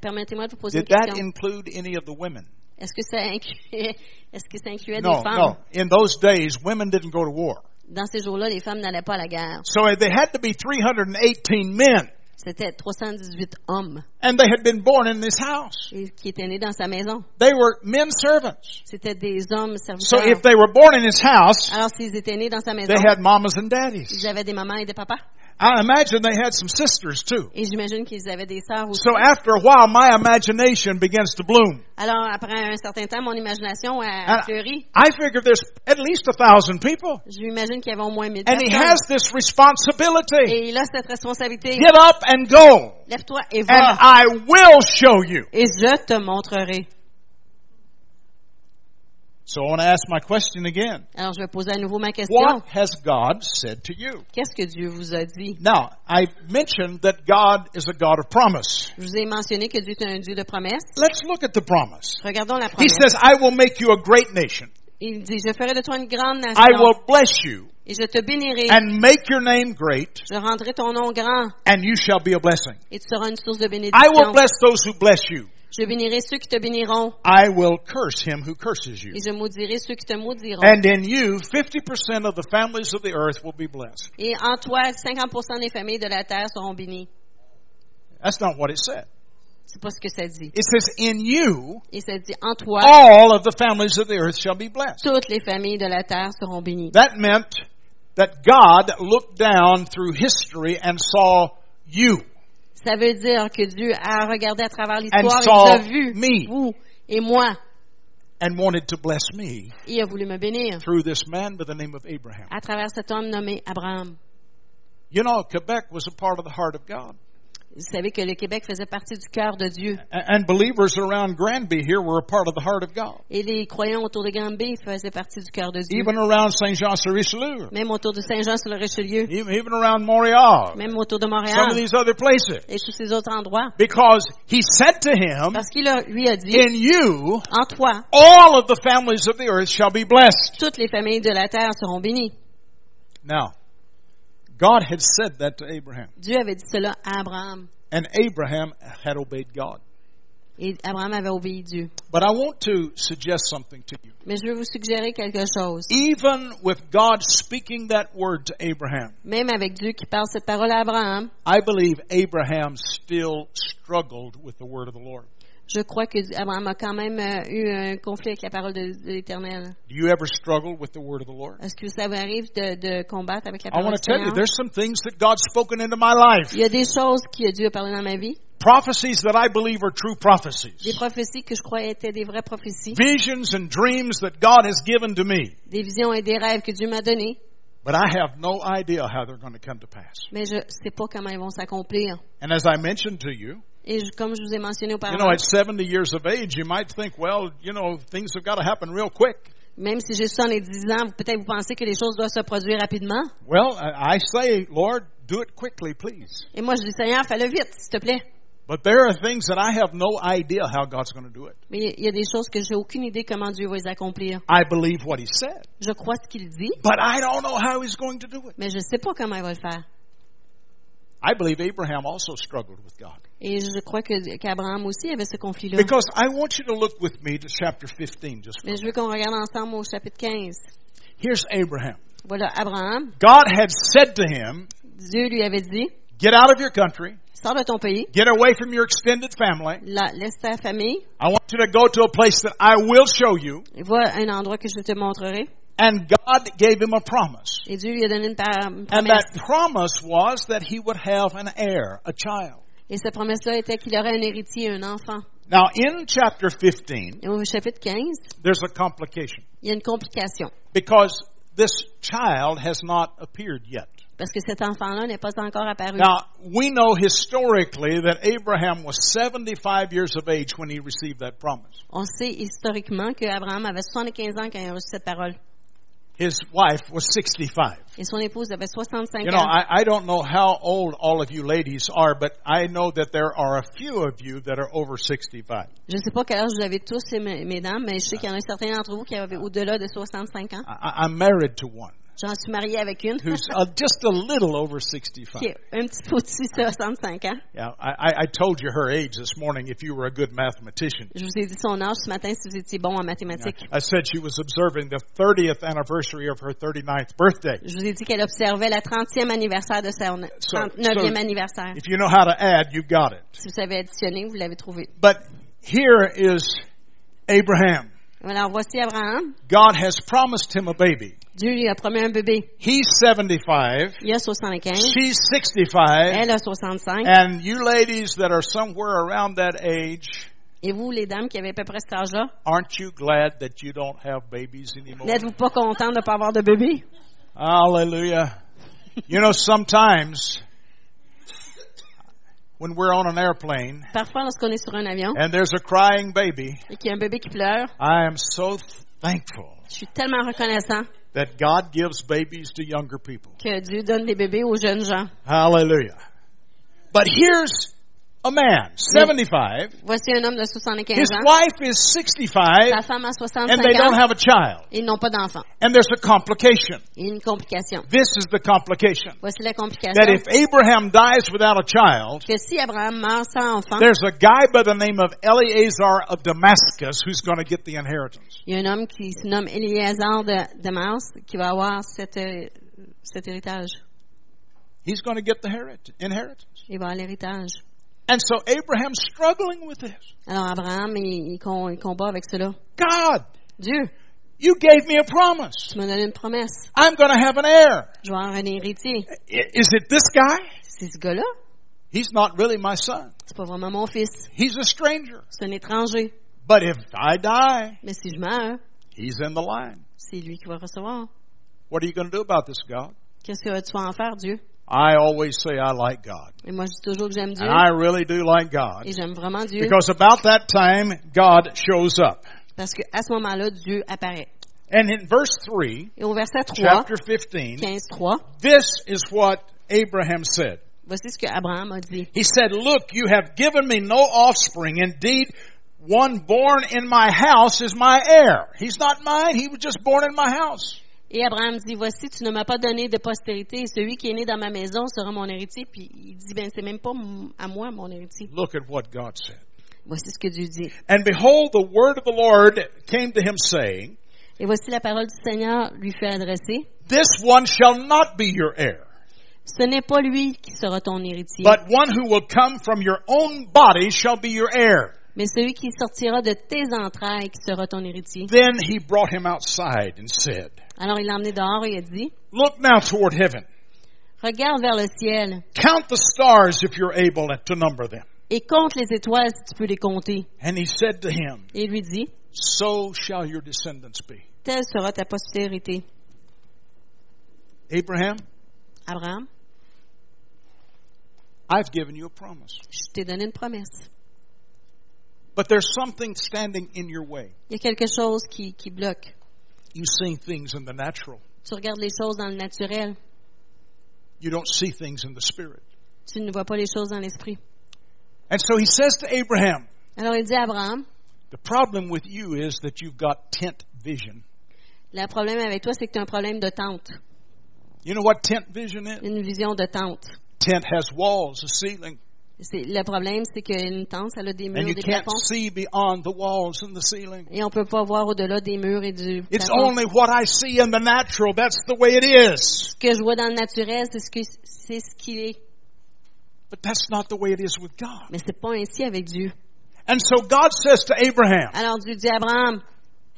Permettez-moi de vous poser Did une that question. include any of the women? Est-ce que ça incluait, est-ce que ça incluait No, des femmes? no. In those days, women didn't go to war. Dans ces jours-là, les femmes n'allaient pas à la guerre. So they had to be 318 men. C'était 318 hommes And they had been born in this house. et- qui étaient nés dans sa maison. They were men servants. C'était des hommes So serviteurs. if they were born in his house, Alors, s'ils étaient nés dans sa maison, they had mamas and daddies. ils avaient des mamans et des papas. I imagine they had some sisters too. Et j'imagine qu'ils avaient des sœurs aussi. So after a while, my imagination begins to bloom. Alors, après un certain temps, mon imagination a, And fleuri. I figure there's at least a thousand people. Je m'imagine qu'il y avait au moins 1000 And he has this responsibility. Et il a cette responsabilité. Get up and go. Lève-toi et And va. I will show you. Et je te montrerai. So I want to ask my question again. Alors, je vais poser à nouveau ma question. What has God said to you? Qu'est-ce que Dieu vous a dit? Now, I mentioned that God is a God of promise. Je vous ai mentionné que Dieu est un Dieu de promesses. Let's look at the promise. Regardons la He promesse. says, I will make you a great nation. Il dit, je ferai de toi une grande I nation will bless you et je te bénirai. and make your name great, Je rendrai ton nom grand and you shall be a blessing. et tu seras une source de I will bénédiction. bless those who bless you. Je bénirai ceux qui te béniront I will curse him who curses you. et je maudirai ceux qui te maudiront. And in you, 50% of the families of the earth will be blessed. Et en toi, 50% des familles de la terre seront bénies. That's not what it said. C'est pas ce que ça dit. It says, in you, Et ça dit, en toi, all of the families of the earth shall be blessed. toutes les familles de la terre seront bénies. That meant that God looked down through history and saw you. Ça veut dire que Dieu a regardé à travers l'histoire et il a vu me. vous et moi. and wanted to bless me Et il a voulu me bénir through this man by the name of Abraham. à travers cet homme nommé Abraham. You know, Quebec was a part of the heart of God. Vous savez que le Québec faisait partie du cœur de Dieu. And believers around Granby here were a part of the heart of God. Et les croyants autour de Granby faisaient partie du cœur de Dieu. Even around St. Jean sur Richelieu, Même autour de Saint-Jean-sur-le-Richelieu. even, even around Montreal, Même autour de some of Montréal. these other places. Et tous ces autres endroits. Because he said to him, Parce qu'il lui a dit, In you, en toi, all of the families of the earth shall be blessed. toutes les familles de la terre seront bénies. Now, God had said that to Abraham, Dieu avait dit cela à Abraham. and Abraham had obeyed God. Et Abraham avait obéi Dieu. But I want to suggest something to you. Mais je veux vous suggérer quelque chose. Even with God speaking that word to Abraham, Même avec Dieu qui parle cette parole à Abraham, I believe Abraham still struggled with the word of the Lord. Je crois que Abraham a quand même euh, eu un conflit avec la parole de, de l'Éternel. Do you ever struggle with the word of the Lord? Est-ce que ça vous arrive de, de combattre avec la I parole want du to tell you, Seigneur? there's some things that God's spoken into my life. Il y a des choses que Dieu a parlé dans ma vie, Prophecies that I believe are true des prophéties que je croyais étaient des vraies prophéties, Visions and dreams that God has given to me. des visions et des rêves que Dieu m'a donnés, But I have no idea how they're going to come to pass. mais je sais pas comment ils vont s'accomplir. And as I mentioned to you, Et je- comme je vous ai mentionné you auparavant, know, at 70 years of age, you might think, well, you know, things have got to happen real quick. même si j'ai 70 ans, peut-être vous pensez que les choses doivent se produire rapidement. Well, I I say, Lord, do it quickly, please. Et moi, je dis, Seigneur, fais-le vite, s'il te plaît. But there are things that I have no idea how God's going to do it. Mais il y a des choses que j'ai aucune idée comment Dieu va les accomplir. I believe what He said, Je crois ce qu'il dit, but I don't know how He's going to do it. mais je sais pas comment il va le faire. I believe Abraham also struggled with God. Et je crois que qu'Abraham aussi avait ce conflit-là. Because I want you to look with me to chapter 15 just Mais je veux qu'on regarde ensemble au chapitre 15. Here's Abraham. Voilà, Abraham, God had said to him, Dieu lui avait dit, Get out of your country, sors de ton pays, get away from your extended family. la- laisse ta famille, I want you to go to a place that I will show you. va à un endroit que je te montrerai. And God gave him a promise. Et Dieu lui a donné une, par- une And promesse. that promise was that he would have an heir, a child. Et cette promesse-là était qu'il aurait un héritier, un enfant. Now, in chapter 15, Et au chapitre 15, there's a complication il y a une complication. because this child has not appeared yet. Parce que cet enfant-là n'est pas encore apparu. Now, we know historically that Abraham was 75 years of age when he received that promise. On sait historiquement qu'Abraham avait 75 ans quand il a reçu cette parole. His wife was 65. Et son épouse avait 65 You know, ans. I, I don't know how old all of you ladies are, but I know that there are a few of you that are over 65. Je ne sais pas quel âge vous avez tous, mes- mesdames, mais je sais qu'il y en a certains d'entre vous qui avaient au-delà de 65 ans. I, I- I'm married to one J'en suis mariée avec une who's uh, just a little over 65. qui est un petit peu au-dessus de 65 ans. Yeah, I, I- I told you her age this morning if you were a good mathematician. Je vous ai dit son âge ce matin si vous étiez bon en mathématiques. I said she was observing the 30th anniversary of her 39th birthday. Je vous ai dit qu'elle observait la 30e anniversaire de son So- 39e so- anniversaire. If you know how to add, you got it. Si vous savez additionner, vous l'avez trouvé. But here is Abraham. Alors voici Abraham. God has promised him a baby. Dieu lui a promis un bébé. He's 75. Il a 75. She's 65. Elle a 65. And you ladies that are somewhere around that age, Et vous, les dames qui avez à peu près cet âge-là, aren't you glad that you don't have babies anymore? n'êtes-vous pas contents de ne pas avoir de bébé? Hallelujah. You know, sometimes when we're on an airplane Parfois, lorsqu'on est sur un avion and there's a crying baby, et qu'il y a un bébé qui pleure, I am so thankful je suis tellement reconnaissant that God gives babies to younger people. que Dieu donne des bébés aux jeunes gens. Hallelujah. But here's a man, 75. Voici un homme de 75 His ans. wife is 65 Sa femme a and 65 they don't have a child. Ils n'ont pas d'enfant. And there's a complication. Il y a une complication. This is the complication. Voici la complication. That if Abraham dies without a child, Que si Abraham meurt sans enfant, there's a guy by the name of Eleazar of Damascus who's going to get the inheritance. il y a un homme qui se nomme Éléazar de Damas qui va avoir cet, cet héritage. He's going to get the herit- inheritance. Il va avoir l'héritage. And so Abraham's struggling with this. Alors Abraham, il, il, com- il combat avec cela. God, Dieu, you gave me a promise. tu m'as donné une promesse. I'm going to have an heir. Je vais avoir un héritier. Is it this guy? C'est ce gars-là. He's not really my son. C'est pas vraiment mon fils. He's a stranger. C'est un étranger. But if I die, Mais si je meurs, he's in the line. c'est lui qui va recevoir. What are you going to do about this, God? Qu'est-ce que tu vas en faire, Dieu? I always say I like God. Et moi, je dis toujours que j'aime Dieu. And I really do like God. Et j'aime vraiment Dieu. Because about that time, God shows up. Parce que à ce moment-là, Dieu apparaît. And in verse 3, Et au verset 3, chapter 15, 15, 3, this is what Abraham said. voici ce que Abraham a dit. He said, Look, you have given me no offspring. Indeed, one born in my house is my heir. He's not mine. He was just born in my house. Et Abraham dit, voici, tu ne m'as pas donné de postérité, et celui qui est né dans ma maison sera mon héritier. Puis il dit, ben, c'est même pas à moi, mon héritier. Look at what God said. Voici ce que Dieu dit. And behold, the word of the Lord came to him saying, Et voici la parole du Seigneur lui fait adresser. This one shall not be your heir, Ce n'est pas lui qui sera ton héritier, but one who will come from your own body shall be your heir. mais celui qui sortira de tes entrailles qui sera ton héritier. Then he brought him outside and said, Alors il l'a emmené dehors et il a dit, Look now toward heaven. regarde vers le ciel Count the stars if you're able to number them. et compte les étoiles si tu peux les compter. And he said to him, Et il lui dit, So shall your descendants be. telle sera ta postérité. Abraham, Abraham, I've given you a promise. je t'ai donné une promesse. But there's something standing in your way. Il y a quelque chose qui, qui bloque. You see things in the natural. Tu regardes les choses dans le naturel. You don't see things in the spirit. Tu ne vois pas les choses dans l'esprit. And so he says to Abraham, Alors il dit à Abraham, the problem with you is that you've got tent vision. le problème avec toi, c'est que tu as un problème de tente. You know what tent vision is? Une vision de tente. Tent has walls, a ceiling, le problème, c'est qu'une tente, ça a des murs, and you des can't plafonds. see beyond the walls and the ceiling. Et on peut pas voir au-delà des murs et du It's plafond. only what I see in the natural. That's the way it is. Ce que je vois dans le naturel, c'est ce que c'est ce qu'il est. But that's not the way it is with God. Mais c'est pas ainsi avec Dieu. And so God says to Abraham, Alors Dieu dit à Abraham,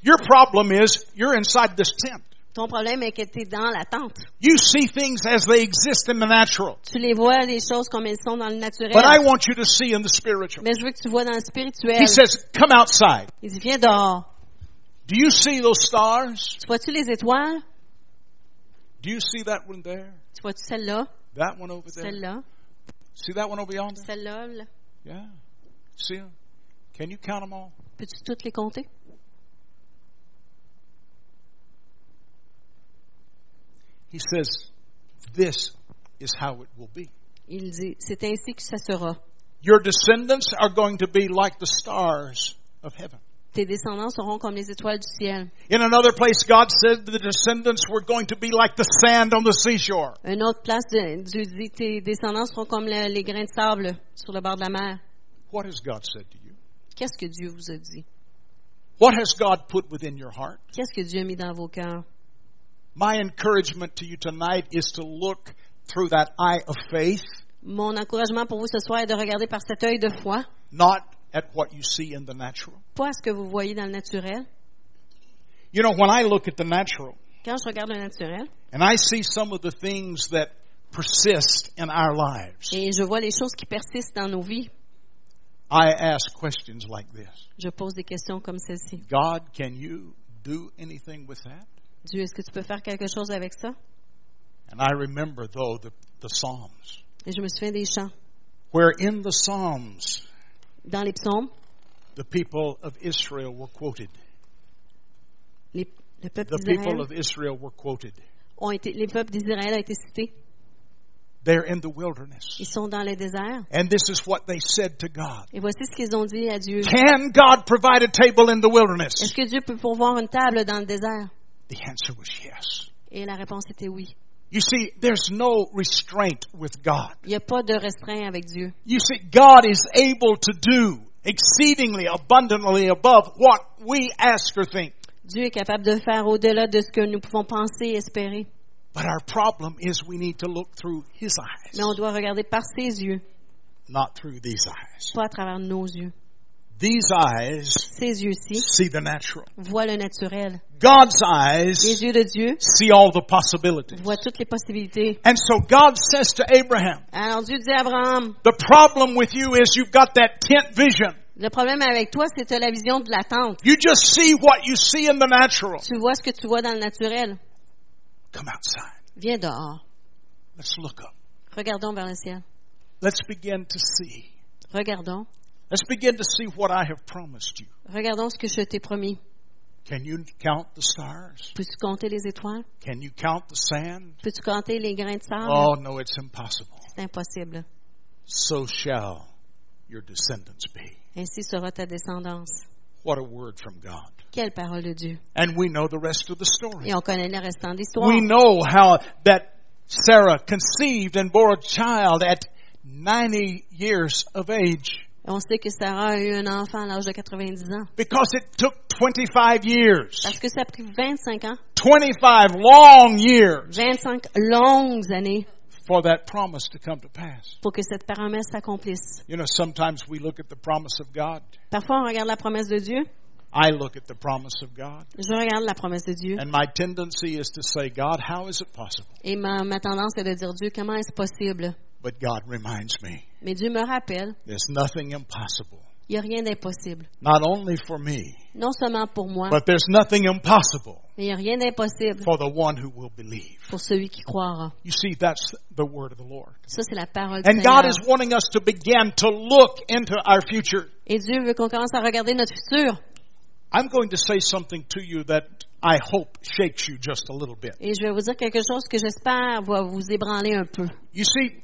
Your problem is you're inside this tent. Ton problème est que tu es dans la tente. You see things as they exist in the natural. Tu les vois, les choses comme elles sont dans le naturel. But I want you to see in the spiritual. Mais je veux que tu vois dans le spirituel. He says, Come outside. Il dit, viens dehors. Do you see those stars? Tu vois-tu les étoiles? Do you see that one there? Tu vois-tu celle-là? That one over there? Celle-là? See that one over yonder? Celle-là? là? Yeah. See them? Can you count them all? Peux-tu toutes les compter? He says, This is how it will be. Il dit, c'est ainsi que ça sera. Your descendants are going to be like the stars of heaven. Tes descendants seront comme les étoiles du ciel. In another place, God said the descendants were going to be like the sand on the seashore. Une autre place, Dieu dit, tes descendants seront comme le- les grains de sable sur le bord de la mer. What has God said to you? Qu'est-ce que Dieu vous a dit? What has God put within your heart? Qu'est-ce que Dieu a mis dans vos cœurs? My encouragement to you tonight is to look through that eye of faith, Mon encouragement pour vous ce soir est de regarder par cet œil de foi, not at what you see in the natural. pas à ce que vous voyez dans le naturel. You know, when I look at the natural Quand je regarde le naturel and I see some of the things that persist in our lives, et je vois les choses qui persistent dans nos vies, I ask questions like this je pose des questions comme celle-ci. God, can you do anything with that? Dieu, est-ce que tu peux faire quelque chose avec ça? And I remember, though, the, the Psalms, Et je me souviens des chants. where in the Psalms, Dans les psaumes, the people of Israel were quoted. les, le peuple The people d'Israël of Israel were quoted. ont été, les peuples d'Israël ont été cités. They're in the wilderness. Ils sont dans le désert. And this is what they said to God. Et voici ce qu'ils ont dit à Dieu. Can God provide a table in the wilderness? Est-ce que Dieu peut pourvoir une table dans le désert? The answer was yes. Et la réponse était oui. You see, there's no restraint with God. Il n'y a pas de restreint avec Dieu. You see, God is able to do exceedingly abundantly above what we ask or think. Dieu est capable de faire au-delà de ce que nous pouvons penser et espérer. But our problem is we need to look through His eyes, Mais on doit regarder par ses yeux, not through these eyes. pas à travers nos yeux. These eyes Ces yeux-ci see the natural. voient le naturel. God's Les eyes yeux de Dieu see all the possibilities. voient toutes les possibilités. And so God says to Abraham, Alors Dieu dit à Abraham, the problem with you is you've got that tent vision. le problème avec toi, c'est que tu as la vision de la tente. You just see what you see in the natural. Tu vois ce que tu vois dans le naturel. Come outside. Viens dehors. Let's look up. Regardons vers le ciel. Let's begin to see. Regardons. Let's begin to see what I have promised you. Regardons ce que je t'ai promis. Can you count the stars? Peux-tu compter les étoiles? Can you count the sand? Peux-tu compter les grains de sable? Oh, no, it's impossible. C'est impossible. So shall your descendants be. Ainsi sera ta descendance. What a word from God. Quelle parole de Dieu. And we know the rest of the story. Et on connaît le restant de l'histoire. We know how that Sarah conceived and bore a child at 90 years of age On sait que Sarah a eu un enfant à l'âge de 90 ans. because it took 25 years. Parce que ça a pris 25 ans, 25 long years 25 longues années for that promise to come to pass. pour que cette promesse s'accomplisse. You know, sometimes we look at the promise of God. Parfois, on regarde la promesse de Dieu. I look at the promise of God. Je regarde la promesse de Dieu. And my tendency is to say, God, how is it possible? Et ma, ma tendance est de dire, Dieu, comment est-ce possible? But God reminds me, Mais Dieu me rappelle, there's nothing impossible. il n'y a rien d'impossible. Not only for me, Non seulement pour moi, but there's nothing impossible mais il n'y a rien d'impossible for the one who will believe. pour celui qui croira. You see, that's the word of the Lord. Ça, c'est la parole du And God is wanting us to begin to look into our future. Et Dieu veut qu'on commence à regarder notre futur. I'm going to say something to you that I hope shakes you just a little bit. Et je vais vous dire quelque chose que j'espère va vous ébranler un peu. You see,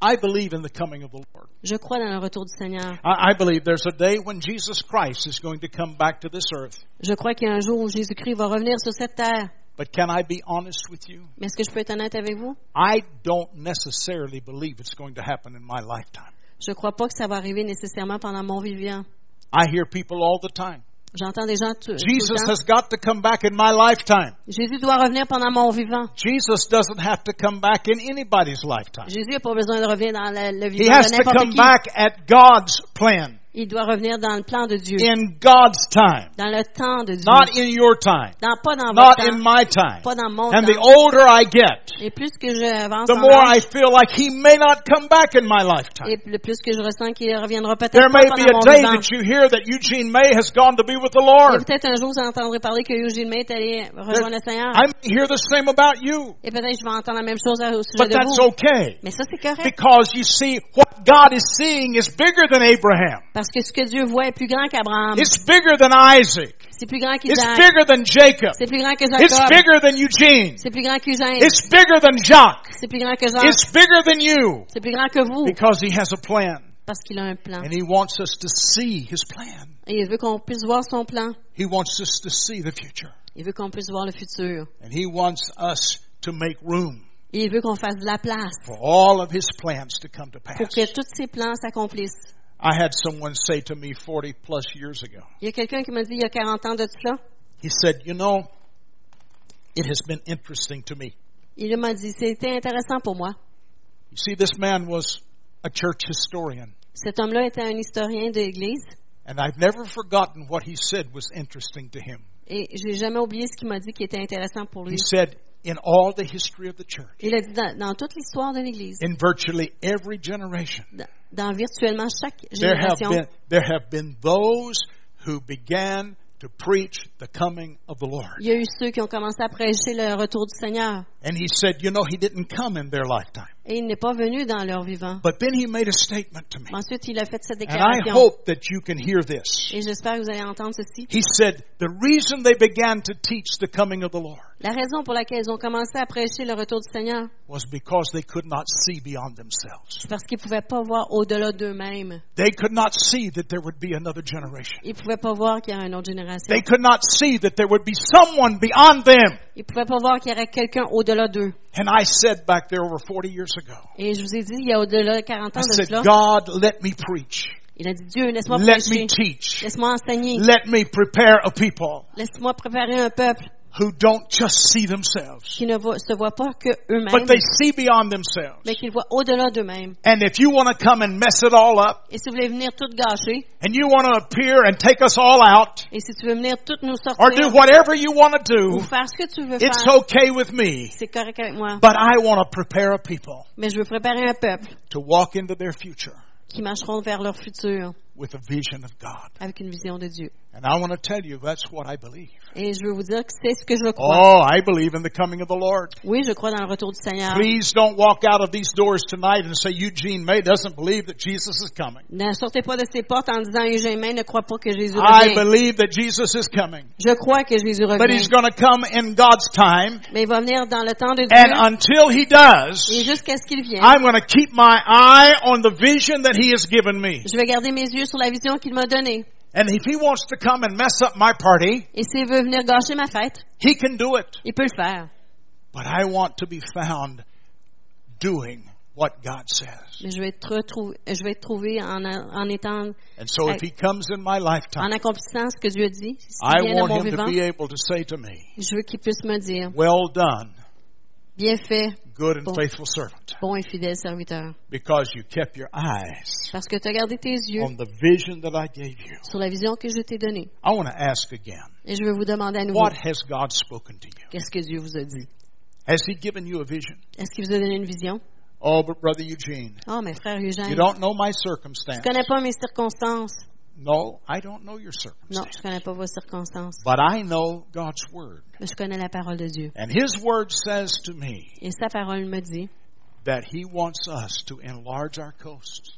I believe in the coming of the Lord. Je crois dans le retour du Seigneur. I, I believe there's a day when Jesus Christ is going to come back to this earth. Je crois qu'il y a un jour où Jésus-Christ va revenir sur cette terre. But can I be honest with you? Mais est-ce que je peux être honnête avec vous? I don't necessarily believe it's going to happen in my lifetime. Je crois pas que ça va arriver nécessairement pendant mon vivant. I hear people all the time. J'entends des gens tout, Jesus has got to come back in my lifetime. Jésus doit revenir pendant mon vivant. Jesus doesn't have to come back in anybody's lifetime. Jésus n'a pas besoin de revenir dans le, le He vivant has de to come qui. back at God's plan, Il doit revenir dans le plan de Dieu. in God's time, Dans le temps de Dieu. not in your time, Dans, pas dans not votre in temps. my time. Pas dans mon And the temps. older I get, Et plus que j'avance the more I feel like He may not come back in my lifetime. et le plus que je ressens qu'il reviendra peut-être There pas may be a day that you hear that Eugene May has gone to be with the Et Lord. peut-être un jour, vous entendrez parler que Eugene May est allé rejoindre le Seigneur. I may hear the same about you, Et peut-être je vais entendre la même chose au sujet but de that's vous. okay. Mais ça, c'est correct. Because you see, what God is seeing is bigger than Abraham. Parce que ce que Dieu voit est plus grand qu'Abraham. It's bigger than Isaac. C'est plus grand It's qu'Isaac. bigger than Jacob. C'est plus grand que It's Jacob. bigger than Eugene. C'est plus grand qu'Eugène. It's bigger than Jacques. C'est plus grand que Jacques. It's bigger than you. C'est plus grand que vous. Because he has a plan. Parce qu'il a un plan. And he wants us to see his plan. Et il veut qu'on puisse voir son plan. He wants us to see the future. Il veut qu'on puisse voir le futur. And he wants us to make room Et il veut qu'on fasse de la place for all of his plans to come to pour pass. que tous ces plans s'accomplissent. I had someone say to me 40 plus years ago, Il y a quelqu'un qui m'a dit il y a 40 ans de cela. he said, You know, it has been interesting to me. Il m'a dit c'était intéressant pour moi. You see, this man was a church historian. Cet homme-là était un historien de l'Église And I've never forgotten what he said was interesting to him. et j'ai jamais oublié ce qu'il m'a dit qui était intéressant pour He lui. said, In all the history of the church, Il a dit dans, dans toute l'histoire de l'Église, in virtually every generation, dans, dans virtuellement chaque génération. there have been, there have been those who began to preach the coming of the Lord. il y a eu ceux qui ont commencé à prêcher le retour du Seigneur. And he said, You know, he didn't come in their lifetime. Et il n'est pas venu dans leur vivant. But then he made a statement to me. Ensuite, il a fait cette déclaration. And I hope that you can hear this. Et j'espère que vous allez entendre ceci. He said, The reason they began to teach the coming of the Lord La raison pour laquelle ils ont commencé à prêcher le retour du Seigneur, was because they could not see beyond themselves. c'est parce qu'ils ne pouvaient pas voir au-delà d'eux-mêmes. They could not see that there would be another generation. Ils ne pouvaient pas voir qu'il y aurait une autre génération. They could not see that there would be someone beyond them. Ils ne pouvaient pas voir qu'il y aurait quelqu'un au-delà d'eux. And I said back there over 40 years ago, Et je vous ai dit, il y a au-delà de 40 I ans de said, cela, God, let me preach. il a dit, Dieu, laisse-moi Let prêcher. Laisse-moi enseigner. Let me prepare a people Laisse-moi préparer un peuple who don't just see themselves, qui ne se voit pas que but they see beyond themselves. mais qui voit au-delà d'eux-mêmes. And if you want to come and mess it all up, Et si vous voulez venir tout gâcher, and you want to appear and take us all out, et si tu veux venir tout nous or do whatever you want to ou do, faire ce que tu veux it's faire, okay with me. c'est correct avec moi. But I want to prepare a people Mais je veux préparer un peuple to walk into their future qui marcheront vers leur futur with a vision of God. avec une vision de Dieu. And I want to tell you that's what I believe. Et je veux vous dire que c'est ce que je crois. Oh, I believe in the coming of the Lord. Oui, je crois dans le retour du Seigneur. Please don't walk out of these doors tonight and say Eugene May doesn't believe that Jesus is coming. Ne sortez pas de ces portes en disant Eugène ne croit pas que Jésus I revient. believe that Jesus is coming. Je crois que Jésus But revient. he's going to come in God's time. Mais il va venir dans le temps de And Dieu. until he does, Et jusqu'à ce qu'il vienne, I'm going to keep my eye on the vision that he has given me. je vais garder mes yeux sur la vision qu'il m'a donnée. And if he wants to come and mess up my party, Et s'il veut venir gâcher ma fête, he can do it. il peut le faire. But I want to be found doing what God says. Mais je vais être retrouvé, je vais être trouvé en, en étant, And so if he comes in my en lifetime, accomplissant ce que Dieu dit. I vient de want mon him to vivant, be able to say to me, je veux qu'il puisse me dire, well done, bien fait, good and Bon. faithful servant, bon et fidèle serviteur. because you kept your eyes Parce que tu as gardé tes yeux on the vision that I gave you. sur la vision que je t'ai donnée. I want to ask again, Et je veux vous demander à nouveau, what has God spoken to you? qu'est-ce que Dieu vous a dit? Has he given you a vision? Est-ce qu'il vous a donné une vision? Oh, but Brother Eugene, Oh, mes frères you Eugène, don't know my je circumstance. connais pas mes circonstances. No, I don't know your Non, je connais pas vos circonstances. But I know God's word. Mais je connais la parole de Dieu. And his word says to me Et sa parole me dit that he wants us to enlarge our coast,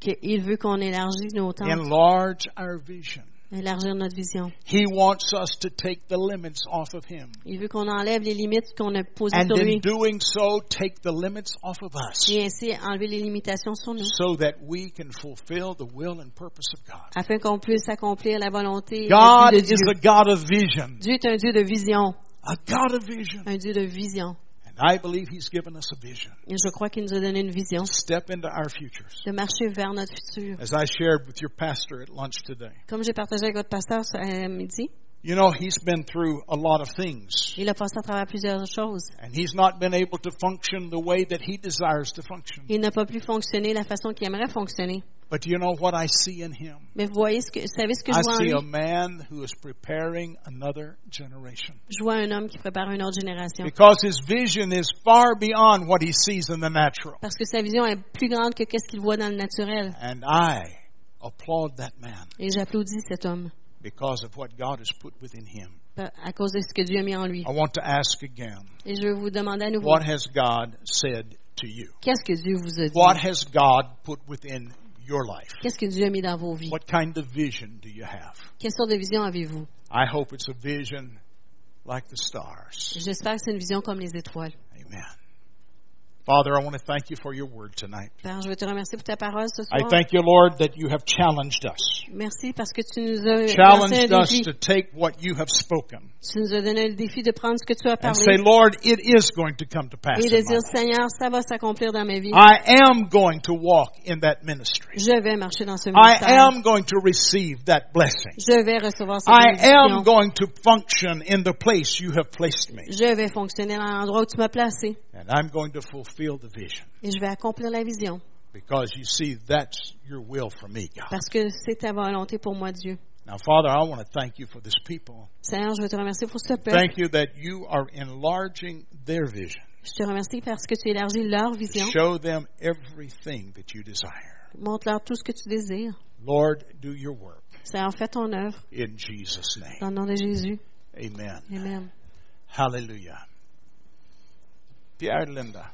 qu'il veut qu'on élargisse nos tentes, enlarge our vision. Élargir notre vision. He wants us to take the limits off of him. Il veut qu'on enlève les limites qu'on a posées And sur in lui. doing so, take the limits off of us Et ainsi enlever les limitations sur nous. so that we can fulfill the will and purpose of God. Afin qu'on puisse accomplir la volonté God de is Dieu. a God of vision. Dieu est un Dieu de vision. A God of vision. Un Dieu de vision. And I believe He's given us a vision. Et je crois qu'il nous a donné une vision Step into our futures. de marcher vers notre futur. As I shared with your pastor at lunch today, Comme j'ai partagé avec votre pasteur ce- à midi, you know, he's been through a lot of things. il a passé à travers plusieurs choses. And he's not been able to function the way that he desires to function. Il n'a pas pu fonctionner la façon qu'il aimerait fonctionner. But you know what I see in him? Mais vous voyez ce que, vous savez ce que I je vois en see lui? a man who is preparing another generation. Je vois un homme qui prépare une autre génération. Because his vision is far beyond what he sees in the natural. Parce que sa vision est plus grande que qu'est-ce qu'il voit dans le naturel. And I applaud that man Et j'applaudis cet homme because of what God has put within him. à cause de ce que Dieu a mis en lui. I want to ask again, Et je veux vous demander à nouveau, what has God said to you? qu'est-ce que Dieu vous a dit? What has God put within your life? Qu'est-ce que Dieu a mis dans vos vies? What kind of vision do you have? Quelle sorte de vision avez-vous? I hope it's a vision like the stars. J'espère que c'est une vision comme les étoiles. Amen. Father, I want to thank you for your word tonight. Père, je veux te remercier pour ta parole ce I thank you, Lord, that you have challenged us. Merci parce que tu nous as Challenged un us défi. to take what you have spoken Tu nous as donné le défi de prendre ce que tu as and say, Lord, it is going to come to pass. et de dire. Seigneur, ça va s'accomplir dans ma vie. I am going to walk in that ministry. Je vais marcher dans ce I am going to receive that blessing. Je vais recevoir cette I am going to function in the place you have placed me. Je vais fonctionner dans l'endroit où tu m'as placé And I'm going to fulfill the vision et je vais accomplir la vision because you see, that's your will for me, God. parce que c'est ta volonté pour moi, Dieu. Now, Father, I want to thank you for this people. Seigneur, je veux te remercier pour ce peuple. Thank you that you are enlarging their vision. Je te remercie parce que tu élargis leur vision. Show them everything that you desire. Montre-leur tout ce que tu désires. Lord, do your work Seigneur, fais ton œuvre in Jesus' name. dans le nom de Jésus. Amen. Amen. Hallelujah. Pierre Linda.